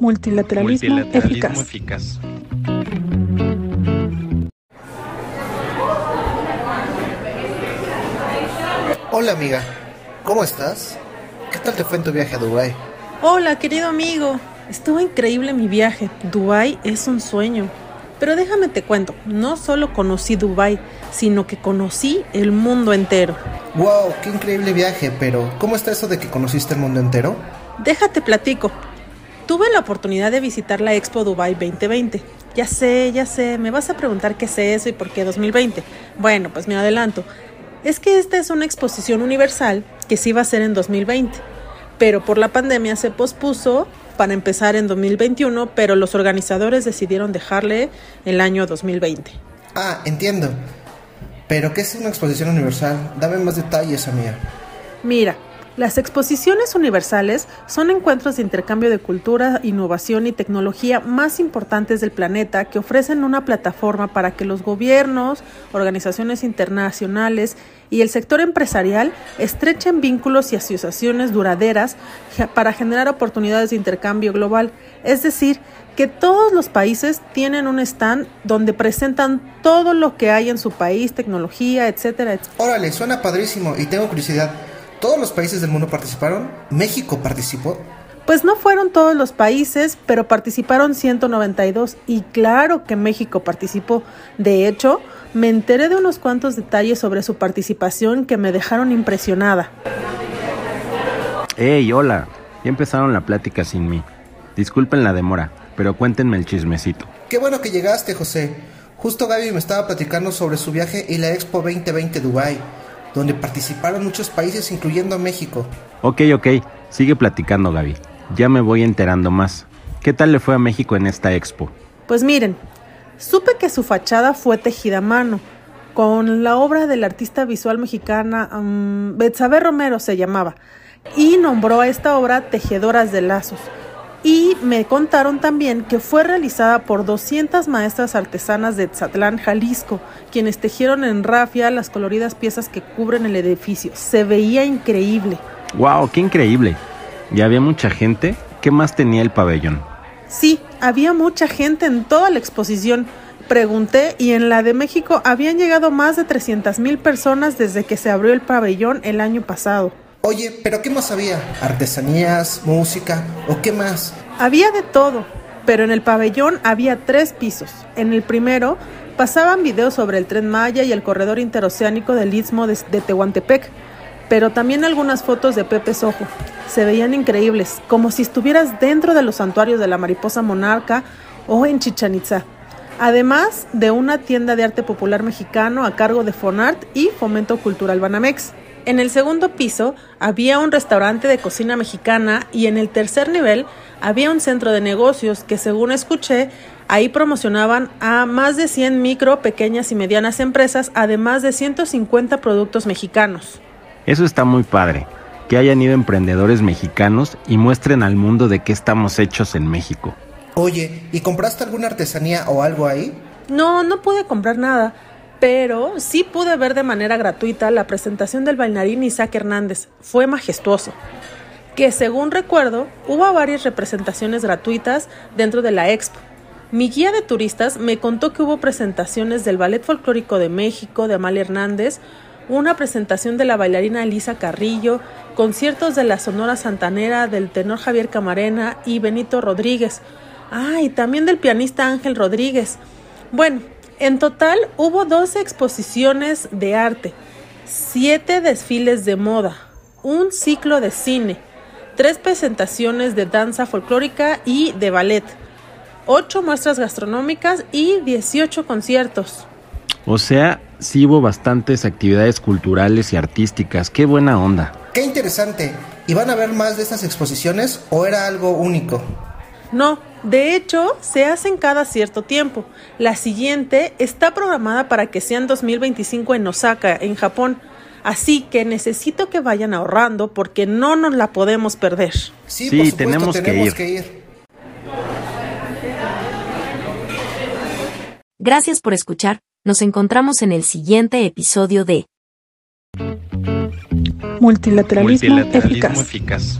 Multilateralismo, eficaz. Hola amiga, ¿cómo estás? ¿Qué tal te fue en tu viaje a Dubái? Hola querido amigo, estuvo increíble mi viaje. Dubái es un sueño. Pero déjame te cuento, no solo conocí Dubái, sino que conocí el mundo entero. Wow, qué increíble viaje, pero ¿cómo está eso de que conociste el mundo entero? Déjate platico. Tuve la oportunidad de visitar la Expo Dubai 2020. Ya sé, ya sé, me vas a preguntar qué es eso y por qué 2020. Bueno, pues me adelanto. Es que esta es una exposición universal que sí va a ser en 2020, pero por la pandemia se pospuso para empezar en 2021, pero los organizadores decidieron dejarle el año 2020. Ah, entiendo. Pero ¿qué es una exposición universal? Dame más detalles, amiga. Mira, las exposiciones universales son encuentros de intercambio de cultura, innovación y tecnología más importantes del planeta que ofrecen una plataforma para que los gobiernos, organizaciones internacionales y el sector empresarial estrechen vínculos y asociaciones duraderas para generar oportunidades de intercambio global. Es decir, que todos los países tienen un stand donde presentan todo lo que hay en su país, tecnología, etcétera, etcétera. Órale, suena padrísimo y tengo curiosidad. ¿Todos los países del mundo participaron? ¿México participó? Pues no fueron todos los países, pero participaron 192 y claro que México participó. De hecho, me enteré de unos cuantos detalles sobre su participación que me dejaron impresionada. ¡Hey, hola! Ya empezaron la plática sin mí. Disculpen la demora, pero cuéntenme el chismecito. Qué bueno que llegaste, José. Justo Gaby me estaba platicando sobre su viaje y la Expo 2020 Dubai donde participaron muchos países incluyendo México. Ok, ok, sigue platicando Gaby. Ya me voy enterando más. ¿Qué tal le fue a México en esta expo? Pues miren, supe que su fachada fue tejida a mano, con la obra del artista visual mexicana um, Betsabe Romero se llamaba, y nombró a esta obra Tejedoras de Lazos. Y me contaron también que fue realizada por 200 maestras artesanas de Tzatlán, Jalisco, quienes tejieron en rafia las coloridas piezas que cubren el edificio. Se veía increíble. ¡Wow! ¡Qué increíble! ¿Y había mucha gente? ¿Qué más tenía el pabellón? Sí, había mucha gente en toda la exposición. Pregunté y en la de México habían llegado más de 300 mil personas desde que se abrió el pabellón el año pasado. Oye, ¿pero qué más había? ¿Artesanías, música o qué más? Había de todo, pero en el pabellón había tres pisos. En el primero pasaban videos sobre el tren Maya y el corredor interoceánico del istmo de, Tehuantepec, pero también algunas fotos de Pepe Sojo. Se veían increíbles, como si estuvieras dentro de los santuarios de la mariposa monarca o en Chichen Itza. Además de una tienda de arte popular mexicano a cargo de Fonart y Fomento Cultural Banamex. En el segundo piso había un restaurante de cocina mexicana y en el tercer nivel había un centro de negocios que según escuché ahí promocionaban a más de 100 micro, pequeñas y medianas empresas, además de 150 productos mexicanos. Eso está muy padre, que hayan ido emprendedores mexicanos y muestren al mundo de qué estamos hechos en México. Oye, ¿y compraste alguna artesanía o algo ahí? No, no pude comprar nada pero sí pude ver de manera gratuita la presentación del bailarín Isaac Hernández. Fue majestuoso. Que según recuerdo, hubo varias representaciones gratuitas dentro de la expo. Mi guía de turistas me contó que hubo presentaciones del Ballet Folclórico de México de Amalia Hernández, una presentación de la bailarina Elisa Carrillo, conciertos de la Sonora Santanera del tenor Javier Camarena y Benito Rodríguez. Ah, también del pianista Ángel Rodríguez. Bueno, en total hubo 12 exposiciones de arte, 7 desfiles de moda, un ciclo de cine, 3 presentaciones de danza folclórica y de ballet, 8 muestras gastronómicas y 18 conciertos. O sea, sí hubo bastantes actividades culturales y artísticas. Qué buena onda. Qué interesante. ¿Y van a ver más de estas exposiciones o era algo único? No, de hecho, se hacen cada cierto tiempo. La siguiente está programada para que sea en 2025 en Osaka, en Japón. Así que necesito que vayan ahorrando porque no nos la podemos perder. Sí, por supuesto, tenemos, que, ir. Gracias por escuchar. Nos encontramos en el siguiente episodio de Multilateralismo, eficaz.